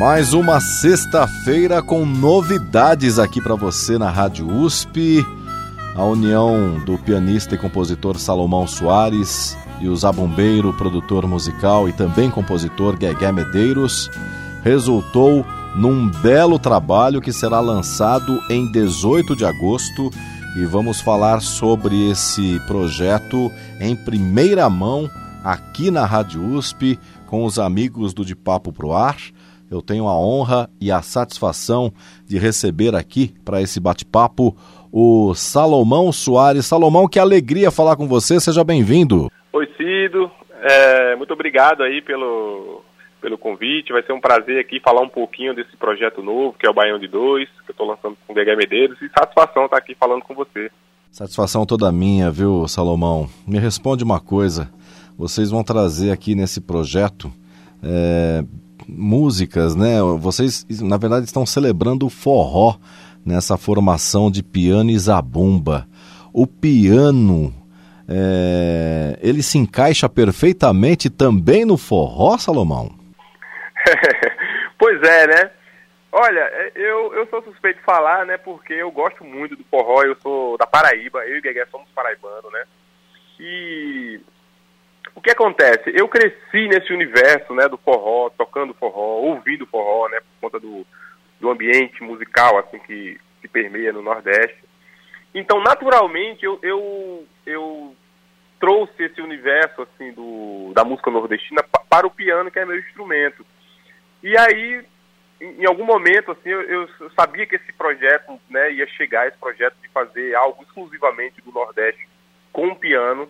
Mais uma sexta-feira com novidades aqui para você na Rádio USP. A união do pianista e compositor Salomão Soares e o zabumbeiro, produtor musical e também compositor Guegué Medeiros resultou num belo trabalho que será lançado em 18 de agosto e vamos falar sobre esse projeto em primeira mão aqui na Rádio USP com os amigos do De Papo Pro Ar eu tenho a honra e a satisfação de receber aqui para esse bate-papo o Salomão Soares. Salomão, que alegria falar com você, seja bem-vindo. Oi, Cido, é, muito obrigado aí pelo, pelo convite, vai ser um prazer aqui falar um pouquinho desse projeto novo, que é o Baião de Dois, que eu estou lançando com o Guegué Medeiros, e satisfação estar aqui falando com você. Satisfação toda minha, viu, Salomão? Me responde uma coisa, vocês vão trazer aqui nesse projeto é, músicas, né? Vocês, na verdade, estão celebrando o forró nessa formação de piano e zabumba. O piano, é, ele se encaixa perfeitamente também no forró, Salomão? pois é, né? Olha, eu, eu sou suspeito de falar, né? Porque eu gosto muito do forró, eu sou da Paraíba, eu e o Guegué somos paraibanos, né? E o que acontece? Eu cresci nesse universo, né, do forró, tocando forró, ouvindo forró, né, por conta do, do ambiente musical, assim, que, que permeia no Nordeste. Então, naturalmente, eu, eu, eu trouxe esse universo, assim, do, da música nordestina para o piano, que é meu instrumento. E aí, em, algum momento, assim, eu, eu, sabia que esse projeto, né, ia chegar, esse projeto de fazer algo exclusivamente do Nordeste com o piano,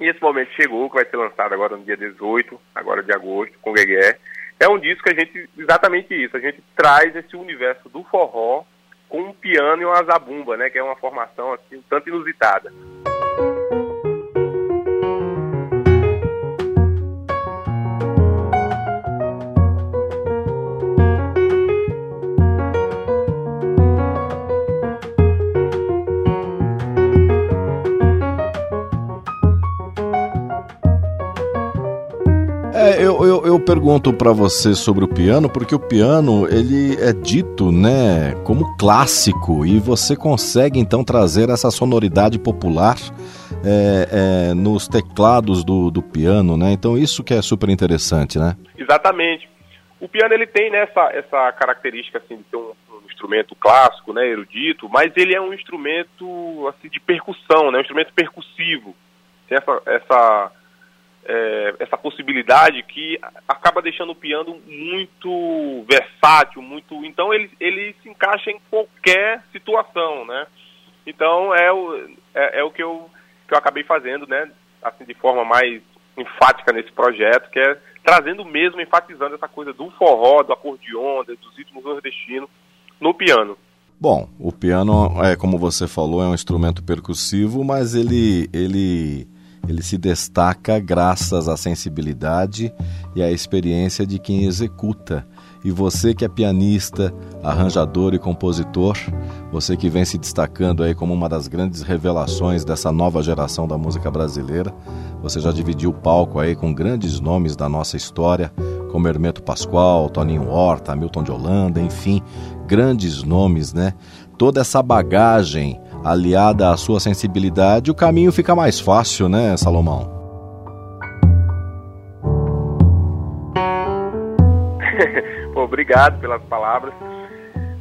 e esse momento chegou, que vai ser lançado agora no dia 18, agora de agosto, com o. É um disco que a gente, exatamente isso, a gente traz esse universo do forró com um piano e uma zabumba, né, que é uma formação assim, um tanto inusitada. Eu, eu, eu pergunto para você sobre o piano, porque o piano ele é dito, né, como clássico e você consegue então trazer essa sonoridade popular é, é, nos teclados do, do piano, né? Então isso que é super interessante, né? Exatamente. O piano ele tem né, essa, essa característica assim de ser um, um instrumento clássico, né, erudito, mas ele é um instrumento assim de percussão, né, um instrumento percussivo. Tem essa, essa é, essa possibilidade que acaba deixando o piano muito versátil, muito. Então ele, ele se encaixa em qualquer situação, né? Então é o, é, é, o que eu, que eu acabei fazendo, né? Assim, de forma mais enfática nesse projeto, que é trazendo mesmo, enfatizando essa coisa do forró, do acordeon, dos ritmos nordestinos no piano. Bom, o piano, é como você falou, é um instrumento percussivo, mas ele, ele ele se destaca graças à sensibilidade e à experiência de quem executa. E você que é pianista, arranjador e compositor, você que vem se destacando aí como uma das grandes revelações dessa nova geração da música brasileira, você já dividiu o palco aí com grandes nomes da nossa história, como Hermeto Pascoal, Toninho Horta, Milton de Holanda, enfim, grandes nomes, né? Toda essa bagagem aliada à sua sensibilidade, o caminho fica mais fácil, né, Salomão? Obrigado pelas palavras.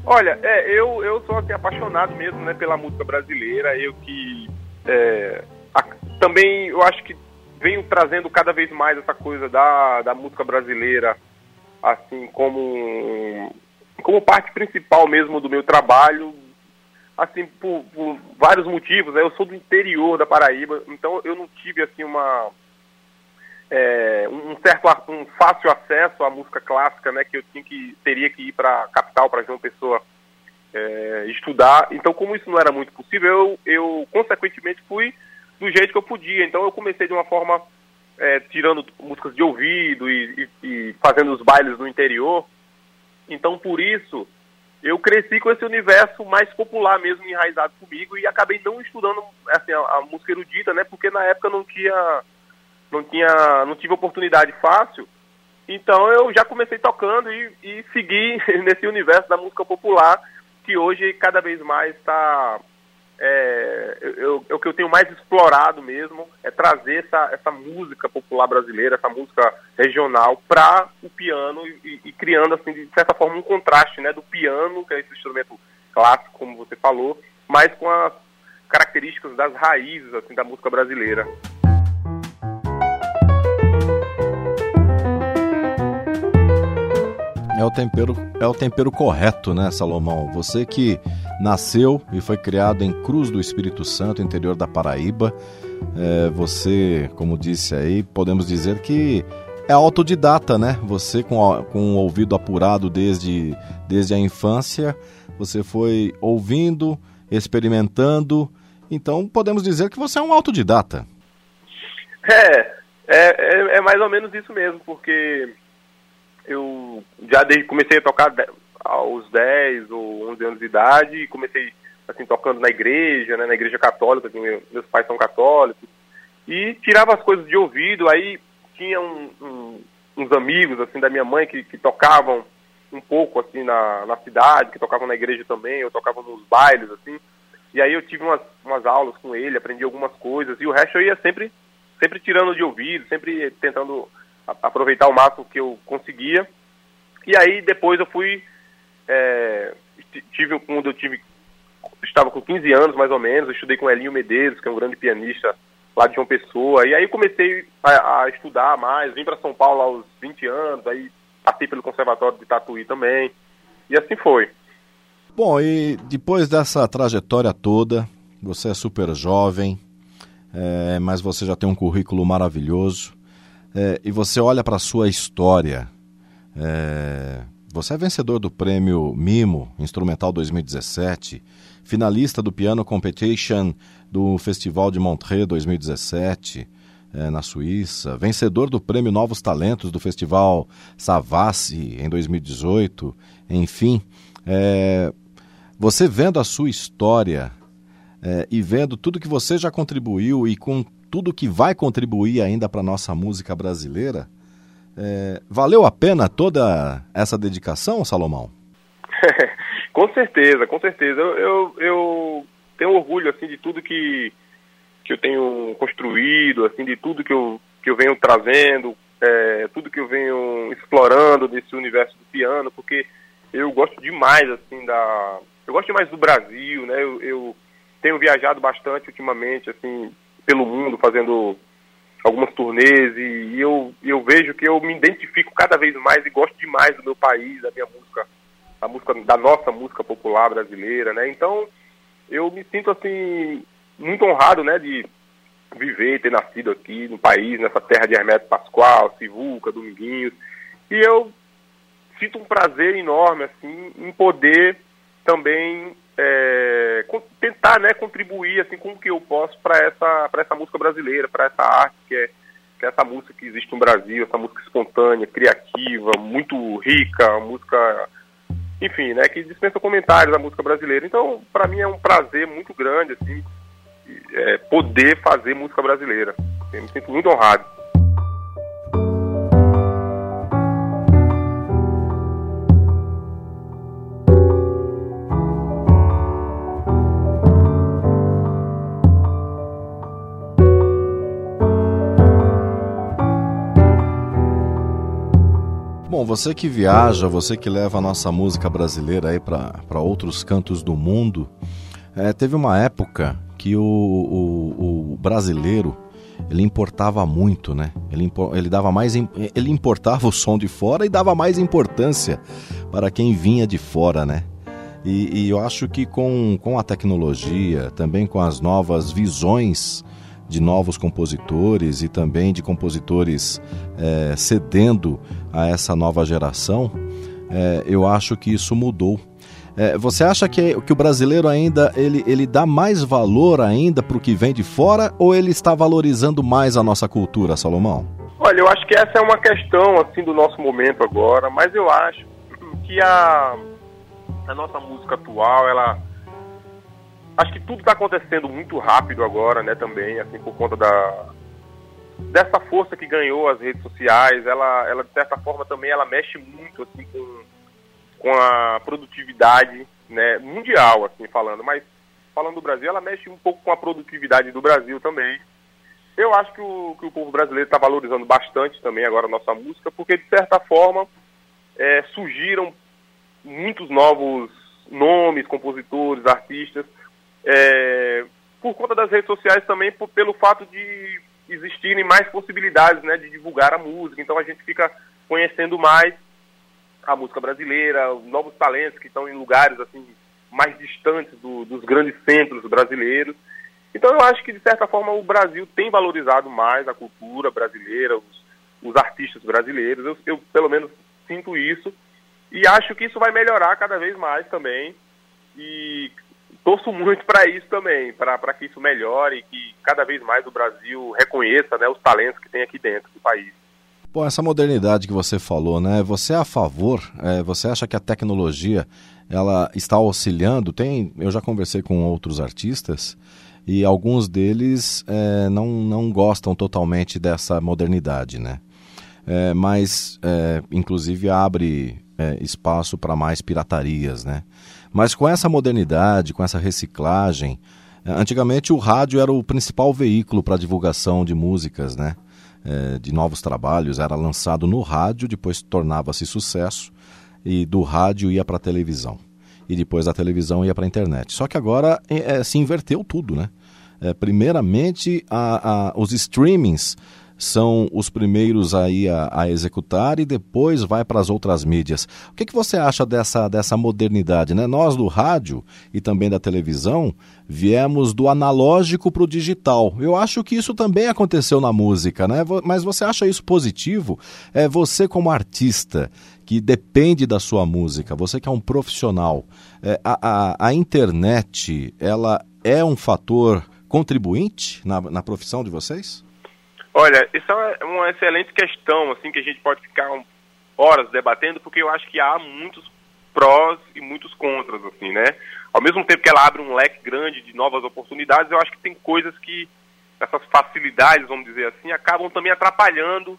Olha, é, eu, eu sou assim, apaixonado mesmo né, pela música brasileira. Eu que é, a, também eu acho que venho trazendo cada vez mais essa coisa da, da música brasileira assim como como parte principal mesmo do meu trabalho assim, por, por vários motivos, né? Eu sou do interior da Paraíba, então eu não tive, assim, uma... é, um certo um fácil acesso à música clássica, né, que eu tinha que teria que ir para a capital para João Pessoa é, estudar. Então, como isso não era muito possível, eu, eu consequentemente fui do jeito que eu podia. Então, eu comecei de uma forma é, tirando músicas de ouvido e, e, e, fazendo os bailes no interior. Então, por isso, eu cresci com esse universo mais popular mesmo enraizado comigo e acabei não estudando assim, a, a música erudita, né? Porque na época não tinha, não tinha, não tive oportunidade fácil. Então eu já comecei tocando e, e segui nesse universo da música popular que hoje cada vez mais está é, eu, eu, o que eu tenho mais explorado mesmo é trazer essa, essa música popular brasileira, essa música regional para o piano e, e, criando assim de certa forma um contraste, né, do piano que é esse instrumento clássico como você falou, mas com as características das raízes assim da música brasileira. É o tempero, é o tempero correto, né, Salomão? Você que nasceu e foi criado em Cruz do Espírito Santo, interior da Paraíba, é, você, como disse aí, podemos dizer que é autodidata, né? Você com, com o ouvido apurado desde, desde a infância, você foi ouvindo, experimentando, então podemos dizer que você é um autodidata. É, é, é, é mais ou menos isso mesmo, porque eu já desde, comecei a tocar aos 10 ou 11 anos de idade e comecei assim tocando na igreja, né, na igreja católica, que meus pais são católicos, e tirava as coisas de ouvido, aí tinha um, um, uns amigos assim da minha mãe que, que tocavam um pouco assim na, na cidade, que tocavam na igreja também, eu tocava nos bailes assim, e aí eu tive umas, umas aulas com ele, aprendi algumas coisas, e o resto eu ia sempre, sempre tirando de ouvido, sempre tentando aproveitar o máximo que eu conseguia. E aí depois eu fui é, tive quando eu tive estava com 15 anos mais ou menos, eu estudei com Elinho Medeiros, que é um grande pianista lá de João Pessoa. E aí comecei a, a estudar mais, vim para São Paulo aos 20 anos, aí passei pelo conservatório de Tatuí também. E assim foi. Bom, e depois dessa trajetória toda, você é super jovem, é, mas você já tem um currículo maravilhoso é, e você olha para a sua história, é, você é vencedor do prêmio Mimo Instrumental 2017, finalista do Piano Competition do Festival de Montreux 2017, é, na Suíça, vencedor do prêmio Novos Talentos do Festival Savassi em 2018, enfim. É, você vendo a sua história é, e vendo tudo que você já contribuiu e com tudo que vai contribuir ainda para a nossa música brasileira. É, valeu a pena toda essa dedicação, Salomão? com certeza, com certeza. Eu, eu, eu, tenho orgulho assim de tudo que, que eu tenho construído, assim de tudo que eu, que eu venho trazendo, é, tudo que eu venho explorando desse universo do piano, porque eu gosto demais assim da, eu gosto demais do Brasil, né? Eu, eu tenho viajado bastante ultimamente, assim, pelo mundo fazendo algumas turnês e, eu, eu vejo que eu me identifico cada vez mais e gosto demais do meu país, da minha música, da música, da nossa música popular brasileira, né? Então eu me sinto assim muito honrado, né, de viver, ter nascido aqui no país, nessa terra de Hermeto Pascoal, Sivuca, Dominguinhos, e eu sinto um prazer enorme assim em poder também é, tentar né, contribuir assim com o que eu posso para essa para essa música brasileira, para essa arte que é, que é essa música que existe no Brasil, essa música espontânea, criativa, muito rica, música enfim, né, que dispensa comentários da música brasileira. Então, para mim é um prazer muito grande assim é, poder fazer música brasileira. Eu me sinto muito honrado. Você que viaja, você que leva a nossa música brasileira aí para outros cantos do mundo, é, teve uma época que o, o, o, brasileiro ele importava muito, né? Ele, ele dava mais ele importava o som de fora e dava mais importância para quem vinha de fora, né? E, e eu acho que com, com a tecnologia, também com as novas visões de novos compositores e também de compositores é, cedendo a essa nova geração, é, eu acho que isso mudou. É, você acha que, que o brasileiro ainda ele, ele dá mais valor ainda para o que vem de fora ou ele está valorizando mais a nossa cultura, Salomão? Olha, eu acho que essa é uma questão assim do nosso momento agora, mas eu acho que a, a nossa música atual, ela acho que tudo está acontecendo muito rápido agora, né? Também assim por conta da dessa força que ganhou as redes sociais, ela, ela de certa forma também ela mexe muito assim com com a produtividade né, mundial, assim falando, mas falando do Brasil, ela mexe um pouco com a produtividade do Brasil também. Eu acho que o, que o povo brasileiro está valorizando bastante também agora a nossa música, porque de certa forma é, surgiram muitos novos nomes, compositores, artistas, é, por conta das redes sociais também, por, pelo fato de existirem mais possibilidades né, de divulgar a música. Então a gente fica conhecendo mais a música brasileira, novos talentos que estão em lugares assim mais distantes do, dos grandes centros brasileiros. Então eu acho que de certa forma o Brasil tem valorizado mais a cultura brasileira, os, os artistas brasileiros. Eu, eu, pelo menos sinto isso e acho que isso vai melhorar cada vez mais também. E torço muito para isso também, para que isso melhore e que cada vez mais o Brasil reconheça né, os talentos que tem aqui dentro do país. Bom, essa modernidade que você falou, né? Você é a favor? É, você acha que a tecnologia ela está auxiliando? Tem, eu já conversei com outros artistas e alguns deles é, não, não gostam totalmente dessa modernidade, né? É, mas, é, inclusive, abre é, espaço para mais piratarias, né? Mas com essa modernidade, com essa reciclagem, é, antigamente o rádio era o principal veículo para divulgação de músicas, né? é, de novos trabalhos era lançado no rádio, depois tornava-se sucesso e do rádio ia para a televisão e depois da televisão ia para a internet. Só que agora é, se inverteu tudo, né? É, primeiramente, a, a, os streamings são os primeiros aí a, a executar e depois vai para as outras mídias. O que, que você acha dessa, dessa modernidade? Né? Nós do rádio e também da televisão viemos do analógico para o digital. Eu acho que isso também aconteceu na música, né? mas você acha isso positivo? É você como artista que depende da sua música, você que é um profissional, é, a, a, a internet ela é um fator contribuinte na, na profissão de vocês? Olha, isso é uma excelente questão, assim, que a gente pode ficar horas debatendo, porque eu acho que há muitos prós e muitos contras, assim, né? Ao mesmo tempo que ela abre um leque grande de novas oportunidades, eu acho que tem coisas que essas facilidades, vamos dizer assim, acabam também atrapalhando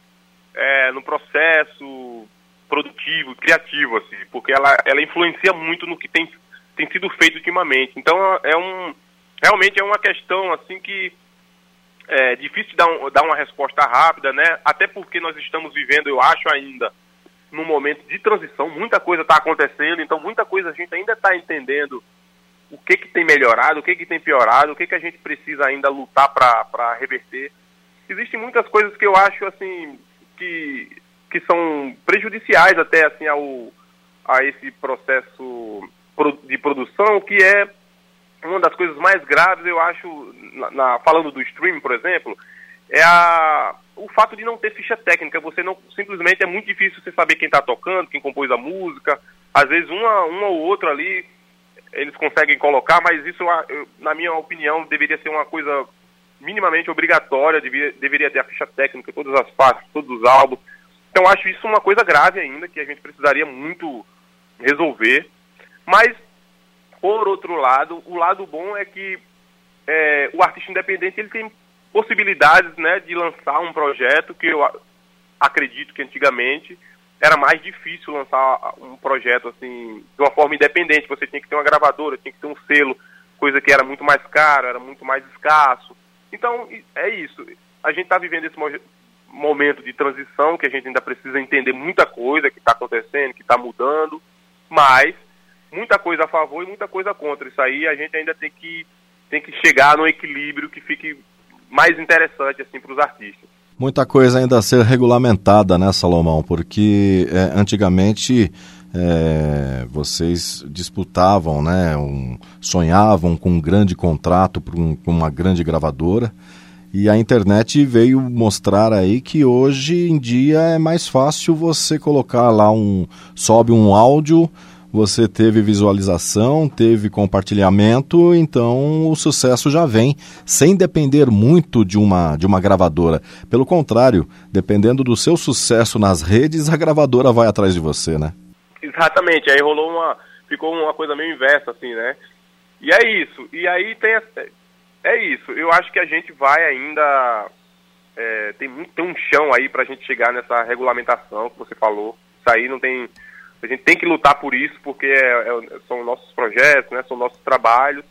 é, no processo produtivo, criativo, assim, porque ela, ela influencia muito no que tem, tem sido feito ultimamente. Então, é um realmente é uma questão assim que é difícil dar, um, dar uma resposta rápida, né? Até porque nós estamos vivendo, eu acho ainda, num momento de transição, muita coisa está acontecendo, então muita coisa a gente ainda está entendendo o que, que tem melhorado, o que, que tem piorado, o que, que a gente precisa ainda lutar para reverter. Existem muitas coisas que eu acho assim que, que são prejudiciais até assim ao, a esse processo de produção, que é uma das coisas mais graves, eu acho, na, na, falando do streaming, por exemplo, é a, o fato de não ter ficha técnica. Você não simplesmente é muito difícil você saber quem está tocando, quem compôs a música. Às vezes uma, uma ou outra ali eles conseguem colocar, mas isso, na minha opinião, deveria ser uma coisa minimamente obrigatória, deveria, deveria ter a ficha técnica, todas as partes, todos os álbuns. Então acho isso uma coisa grave ainda, que a gente precisaria muito resolver. Mas por outro lado, o lado bom é que é, o artista independente ele tem possibilidades né, de lançar um projeto que eu acredito que antigamente era mais difícil lançar um projeto assim de uma forma independente. Você tinha que ter uma gravadora, tinha que ter um selo, coisa que era muito mais caro, era muito mais escasso. Então é isso. A gente está vivendo esse momento de transição que a gente ainda precisa entender muita coisa que está acontecendo, que está mudando, mas muita coisa a favor e muita coisa contra. Isso aí a gente ainda tem que, tem que chegar no equilíbrio que fique mais interessante assim para os artistas. Muita coisa ainda a ser regulamentada, né, Salomão? Porque é, antigamente é, vocês disputavam, né, um, sonhavam com um grande contrato para um, uma grande gravadora E a internet veio mostrar aí que hoje em dia é mais fácil você colocar lá um. sobe um áudio, você teve visualização, teve compartilhamento, então o sucesso já vem, sem depender muito de uma, de uma gravadora. Pelo contrário, dependendo do seu sucesso nas redes, a gravadora vai atrás de você, né? Exatamente, aí rolou uma. ficou uma coisa meio inversa, assim, né? E é isso. E aí tem. É isso. Eu acho que a gente vai ainda. É, tem, muito, tem um chão aí pra gente chegar nessa regulamentação que você falou. Isso aí não tem. A gente tem que lutar por isso, porque é, é, são nossos projetos, né, são nossos trabalhos.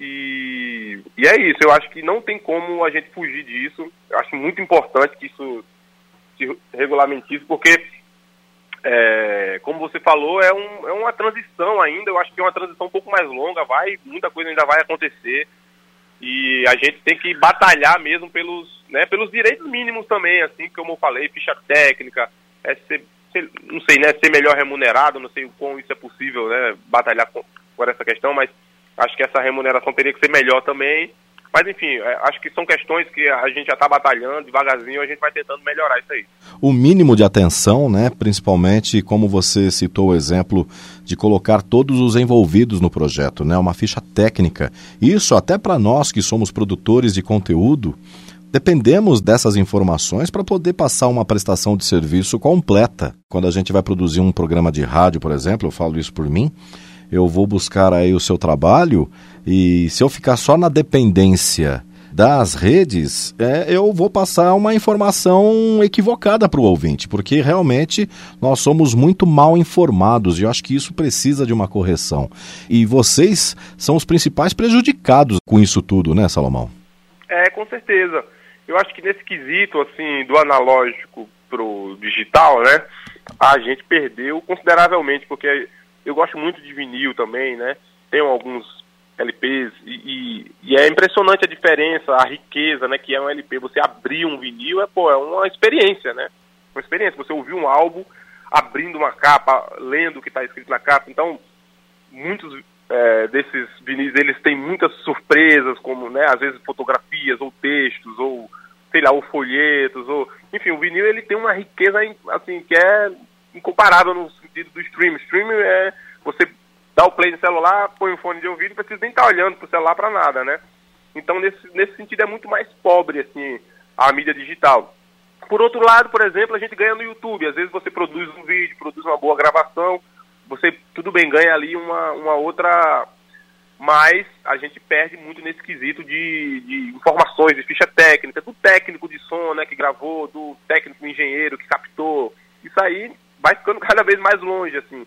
E, e é isso. Eu acho que não tem como a gente fugir disso. Eu acho muito importante que isso se regulamentize, porque é, como você falou, é, um, é uma transição ainda, eu acho que é uma transição um pouco mais longa, vai, muita coisa ainda vai acontecer. E a gente tem que batalhar mesmo pelos, né, pelos direitos mínimos também, assim, como eu falei, ficha técnica, é ser, não sei, né, ser melhor remunerado, não sei o quão isso é possível, né, batalhar com, por essa questão, mas acho que essa remuneração teria que ser melhor também. Mas enfim, é, acho que são questões que a gente já está batalhando, devagarzinho a gente vai tentando melhorar isso aí. O mínimo de atenção, né, principalmente como você citou o exemplo de colocar todos os envolvidos no projeto, né, uma ficha técnica. Isso até para nós que somos produtores de conteúdo, dependemos dessas informações para poder passar uma prestação de serviço completa. Quando a gente vai produzir um programa de rádio, por exemplo, eu falo isso por mim, eu vou buscar aí o seu trabalho e se eu ficar só na dependência das redes, é, eu vou passar uma informação equivocada para o ouvinte, porque realmente nós somos muito mal informados e eu acho que isso precisa de uma correção. E vocês são os principais prejudicados com isso tudo, né, Salomão? É, com certeza. Eu acho que nesse quesito, assim, do analógico pro digital, né, a gente perdeu consideravelmente, porque eu gosto muito de vinil também, né? Tenho alguns LPs e, e, e, é impressionante a diferença, a riqueza, né? Que é um LP. Você abrir um vinil é, pô, é uma experiência, né? Uma experiência. Você ouvir um álbum abrindo uma capa, lendo o que está escrito na capa. Então, muitos é, desses vinis, eles têm muitas surpresas, como, né? Às vezes fotografias ou textos ou, sei lá, ou folhetos ou... Enfim, o vinil, ele tem uma riqueza, assim, que é incomparável no sentido do stream. Stream é você dá o play no celular, põe um fone de ouvido, não precisa nem estar tá olhando para o celular para nada, né? Então, nesse, nesse sentido, é muito mais pobre, assim, a mídia digital. Por outro lado, por exemplo, a gente ganha no YouTube. Às vezes você produz um vídeo, produz uma boa gravação, você, tudo bem, ganha ali uma, uma outra... Mas a gente perde muito nesse quesito de, de informações, de ficha técnica, do técnico de som, né, que gravou, do técnico engenheiro que captou. Isso aí vai ficando cada vez mais longe, assim.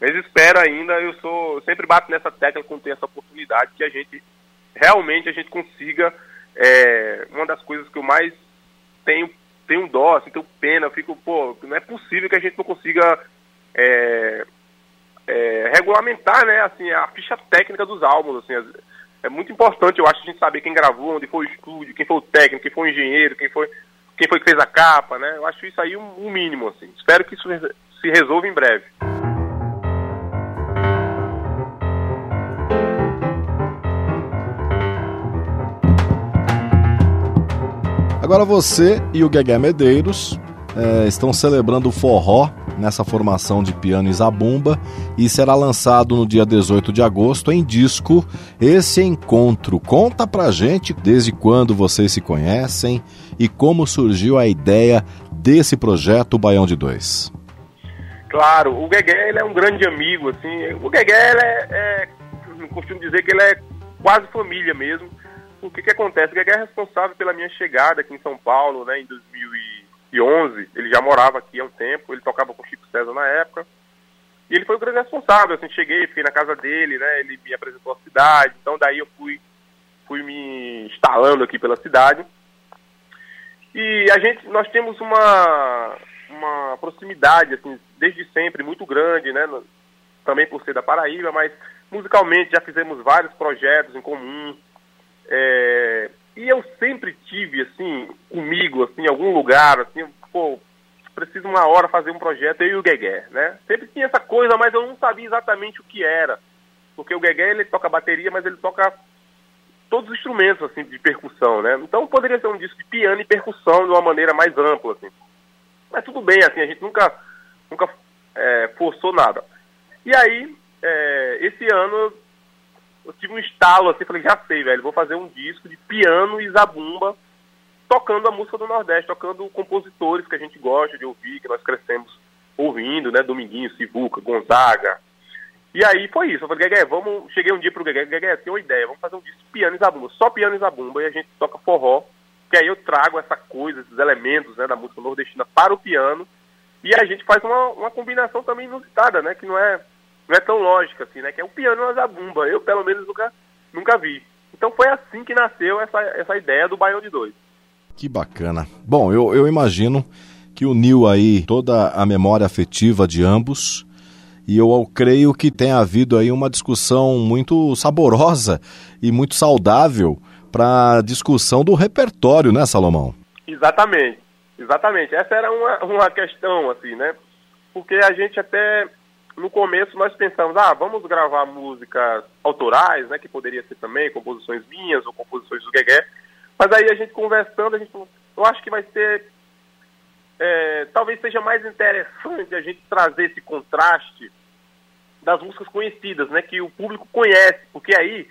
Mas espero ainda, eu sou, sempre bato nessa tecla quando tem essa oportunidade, que a gente, realmente, a gente consiga, é, uma das coisas que eu mais tenho, tenho dó, assim, tenho pena, eu fico, pô, não é possível que a gente não consiga é, é, regulamentar, né, assim, a ficha técnica dos álbuns, assim, é muito importante, eu acho, a gente saber quem gravou, onde foi o estúdio, quem foi o técnico, quem foi o engenheiro, quem foi quem foi que fez a capa, né? Eu acho isso aí um, um mínimo, assim. Espero que isso se resolva em breve. Agora você e o Guegué Medeiros é, estão celebrando o forró nessa formação de piano e zabumba e será lançado no dia 18 de agosto em disco esse encontro. Conta pra gente desde quando vocês se conhecem e como surgiu a ideia desse projeto Baião de Dois. Claro, o Guegué ele é um grande amigo, assim, o Guegué ele é, é costumo dizer que ele é quase família mesmo. O que que acontece? O Guegué é responsável pela minha chegada aqui em São Paulo, né, em 2000 2011, ele já morava aqui há um tempo, ele tocava com o Chico César na época. E ele foi o grande responsável, assim, cheguei, fiquei na casa dele, né, ele me apresentou a cidade, então daí eu fui, fui me instalando aqui pela cidade. E a gente, nós temos uma, uma proximidade, assim, desde sempre, muito grande, né, também por ser da Paraíba, mas musicalmente já fizemos vários projetos em comum. É, e eu sempre tive, assim, comigo, assim, algum lugar, assim, uma hora fazer um projeto, eu e o Guegué, né? Sempre tinha essa coisa, mas eu não sabia exatamente o que era. Porque o Guegué, ele toca bateria, mas ele toca todos os instrumentos assim de percussão, né? Então poderia ser um disco de piano e percussão de uma maneira mais ampla, assim. Mas tudo bem, assim, a gente nunca, nunca é, forçou nada. E aí, é, esse ano eu tive um estalo assim, falei, já sei, velho, vou fazer um disco de piano e zabumba tocando a música do Nordeste, tocando compositores que a gente gosta de ouvir, que nós crescemos ouvindo, né? Dominguinho, Sivuca, Gonzaga. E aí foi isso. Eu falei, Guegué, vamos. Cheguei um dia pro Guegué, Guegué, tem uma ideia, vamos fazer um disco piano e zabumba, só piano e zabumba, e a gente toca forró, que aí eu trago essa coisa, esses elementos né, da música nordestina para o piano, e a gente faz uma, uma combinação também inusitada, né? Que não é, não é tão lógica assim, né? Que é o piano e a zabumba. Eu, pelo menos, nunca, nunca vi. Então foi assim que nasceu essa, essa ideia do Baião de Dois. Que bacana. Bom, eu, eu imagino que uniu aí toda a memória afetiva de ambos. E eu creio que tem havido aí uma discussão muito saborosa e muito saudável para a discussão do repertório, né, Salomão? Exatamente, exatamente. Essa era uma, uma questão, assim, né? Porque a gente até, no começo, nós pensamos, ah, vamos gravar músicas autorais, né, que poderia ser também composições minhas ou composições do Guegué, mas aí a gente conversando, a gente falou, eu acho que vai ser. É, talvez seja mais interessante a gente trazer esse contraste das músicas conhecidas, né? Que o público conhece, porque aí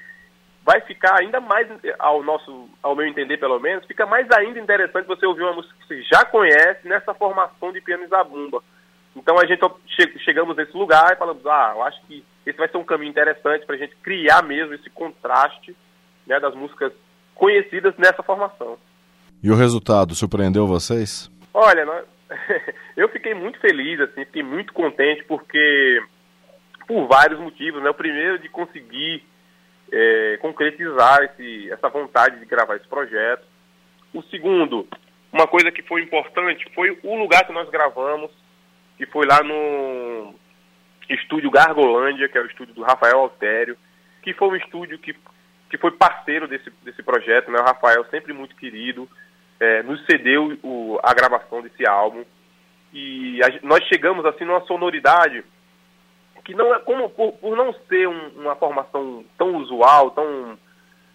vai ficar ainda mais, ao nosso, ao meu entender pelo menos, fica mais ainda interessante você ouvir uma música que você já conhece nessa formação de piano e zabumba. Então a gente che chegamos nesse lugar e falamos, ah, eu acho que esse vai ser um caminho interessante para a gente criar mesmo esse contraste né, das músicas conhecidas nessa formação. E o resultado surpreendeu vocês? Olha, nós... eu fiquei muito feliz, assim, fiquei muito contente porque por vários motivos, né? O primeiro de conseguir é, concretizar esse, essa vontade de gravar esse projeto. O segundo, uma coisa que foi importante foi o lugar que nós gravamos, que foi lá no estúdio Gargolândia, que é o estúdio do Rafael Altério, que foi um estúdio que que foi parceiro desse, desse projeto, né? O Rafael, sempre muito querido, é, nos cedeu o, a gravação desse álbum. E a, nós chegamos, assim, numa sonoridade que não é, como por, por não ser um, uma formação tão usual, tão...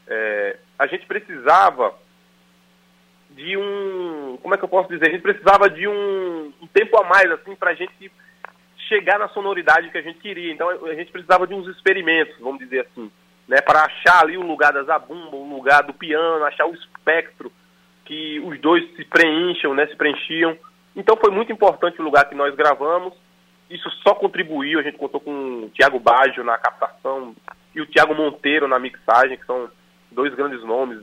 É, a gente precisava de um... Como é que eu posso dizer? A gente precisava de um, um tempo a mais, assim, pra gente chegar na sonoridade que a gente queria. Então, a gente precisava de uns experimentos, vamos dizer assim né, para achar ali o lugar da zabumba, o lugar do piano, achar o espectro que os dois se preencham, né, se preenchiam. Então foi muito importante o lugar que nós gravamos. Isso só contribuiu, a gente contou com o Tiago Baggio na captação e o Tiago Monteiro na mixagem, que são dois grandes nomes,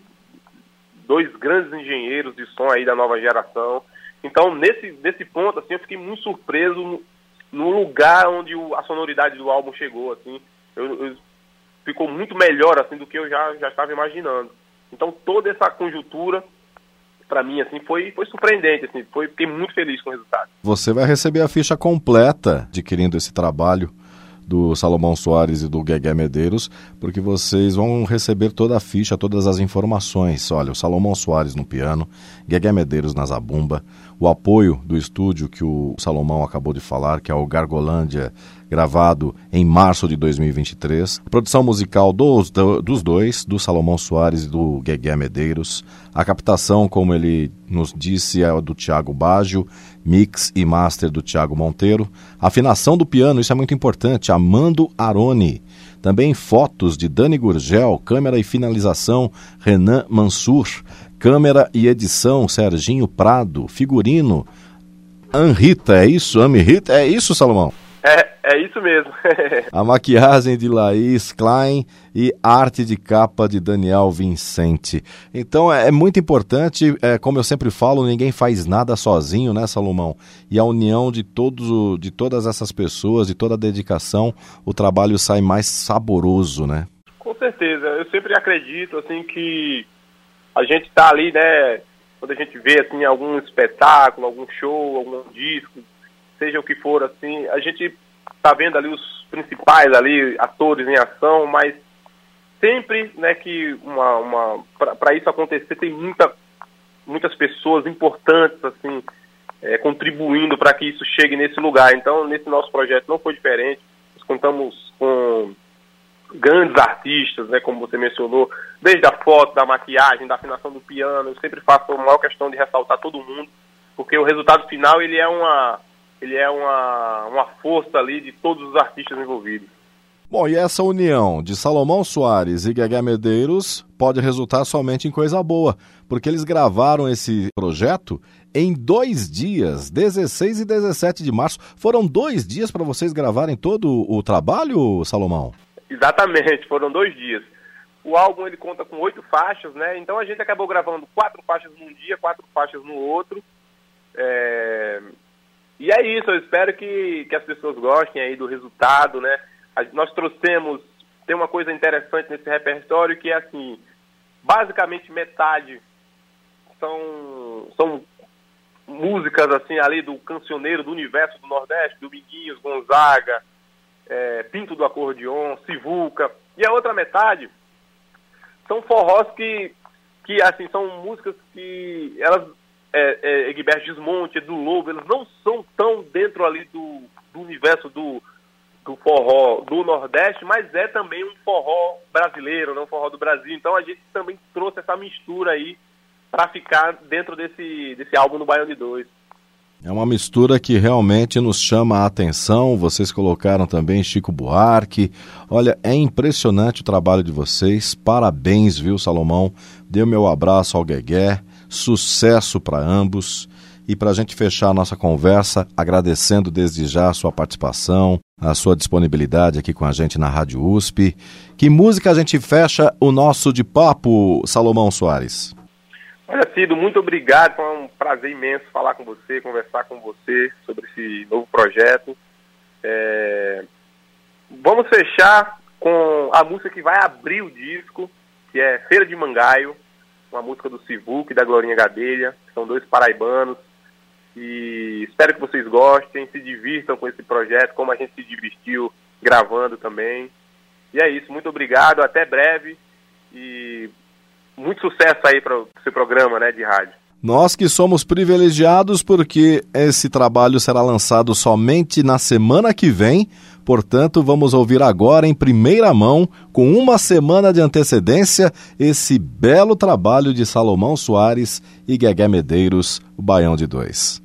dois grandes engenheiros de som aí da nova geração. Então, nesse, nesse ponto, assim, eu fiquei muito surpreso no, lugar onde o, a sonoridade do álbum chegou, assim. Eu, eu ficou muito melhor assim do que eu já, já estava imaginando. Então toda essa conjuntura para mim assim foi foi surpreendente assim, foi fiquei muito feliz com o resultado. Você vai receber a ficha completa adquirindo esse trabalho do Salomão Soares e do Guegué Medeiros, porque vocês vão receber toda a ficha, todas as informações. Olha, o Salomão Soares no piano, Guegué Medeiros na zabumba, o apoio do estúdio que o Salomão acabou de falar, que é o Gargolândia, gravado em março de 2023. Produção musical dos, dos dois, do Salomão Soares e do Guegué Medeiros. A captação, como ele nos disse, é do Tiago Baggio, mix e master do Tiago Monteiro. Afinação do piano, isso é muito importante, Amando Aroni. Também fotos de Dani Gurgel, câmera e finalização Renan Mansur, câmera e edição Serginho Prado, figurino Anrita, é isso? Amrita, é isso, Salomão? É, é isso mesmo. a maquiagem de Laís Klein e arte de capa de Daniel Vincente. Então é, é muito importante, é, como eu sempre falo, ninguém faz nada sozinho, né, Salomão? E a união de todos, de todas essas pessoas, de toda a dedicação, o trabalho sai mais saboroso, né? Com certeza. Eu sempre acredito assim que a gente está ali, né? Quando a gente vê assim algum espetáculo, algum show, algum disco, seja o que for, assim, a gente está vendo ali os principais ali, atores em ação, mas sempre, né, que uma, uma para isso acontecer tem muita, muitas pessoas importantes, assim, é, contribuindo para que isso chegue nesse lugar. Então, nesse nosso projeto não foi diferente. Nós contamos com grandes artistas, né, como você mencionou, desde a foto, da maquiagem, da afinação do piano, eu sempre faço a maior questão de ressaltar todo mundo, porque o resultado final ele é uma ele é uma, uma força ali de todos os artistas envolvidos. Bom, e essa união de Salomão Soares e Gegé Medeiros pode resultar somente em coisa boa, porque eles gravaram esse projeto em dois dias, 16 e 17 de março. Foram dois dias para vocês gravarem todo o trabalho, Salomão? Exatamente, foram dois dias. O álbum ele conta com oito faixas, né? Então a gente acabou gravando quatro faixas num dia, quatro faixas no outro. É... E é isso, eu espero que, que as pessoas gostem aí do resultado, né? nós trouxemos, tem uma coisa interessante nesse repertório que é assim, basicamente metade são, são músicas assim ali do cancioneiro do universo do Nordeste, do Dominguinhos, Gonzaga, é, Pinto do Acordeon, Sivuca, e a outra metade são forrós que, que assim, são músicas que elas, é, é, Egberto Desmonte, do Lobo, eles não são tão dentro ali do, do universo do, do forró do Nordeste, mas é também um forró brasileiro, né? um forró do Brasil. Então a gente também trouxe essa mistura aí para ficar dentro desse, desse álbum no Baião de Dois. É uma mistura que realmente nos chama a atenção. Vocês colocaram também Chico Buarque. Olha, é impressionante o trabalho de vocês. Parabéns, viu, Salomão? Dê o meu abraço ao Guegué. Sucesso para ambos. E para a gente fechar a nossa conversa, agradecendo desde já a sua participação, a sua disponibilidade aqui com a gente na Rádio USP. Que música a gente fecha o nosso de papo, Salomão Soares? Olha, Cido, muito obrigado. Foi um prazer imenso falar com você, conversar com você sobre esse novo projeto. É... Vamos fechar com a música que vai abrir o disco, que é Feira de Mangaio, uma música do Sivuc e da Glorinha Gadelha, são dois paraibanos e espero que vocês gostem, se divirtam com esse projeto, como a gente se divertiu gravando também. E é isso, muito obrigado, até breve e muito sucesso aí para seu programa né, de rádio. Nós que somos privilegiados porque esse trabalho será lançado somente na semana que vem, portanto, vamos ouvir agora em primeira mão, com uma semana de antecedência, esse belo trabalho de Salomão Soares e Guegué Medeiros, o Baião de Dois.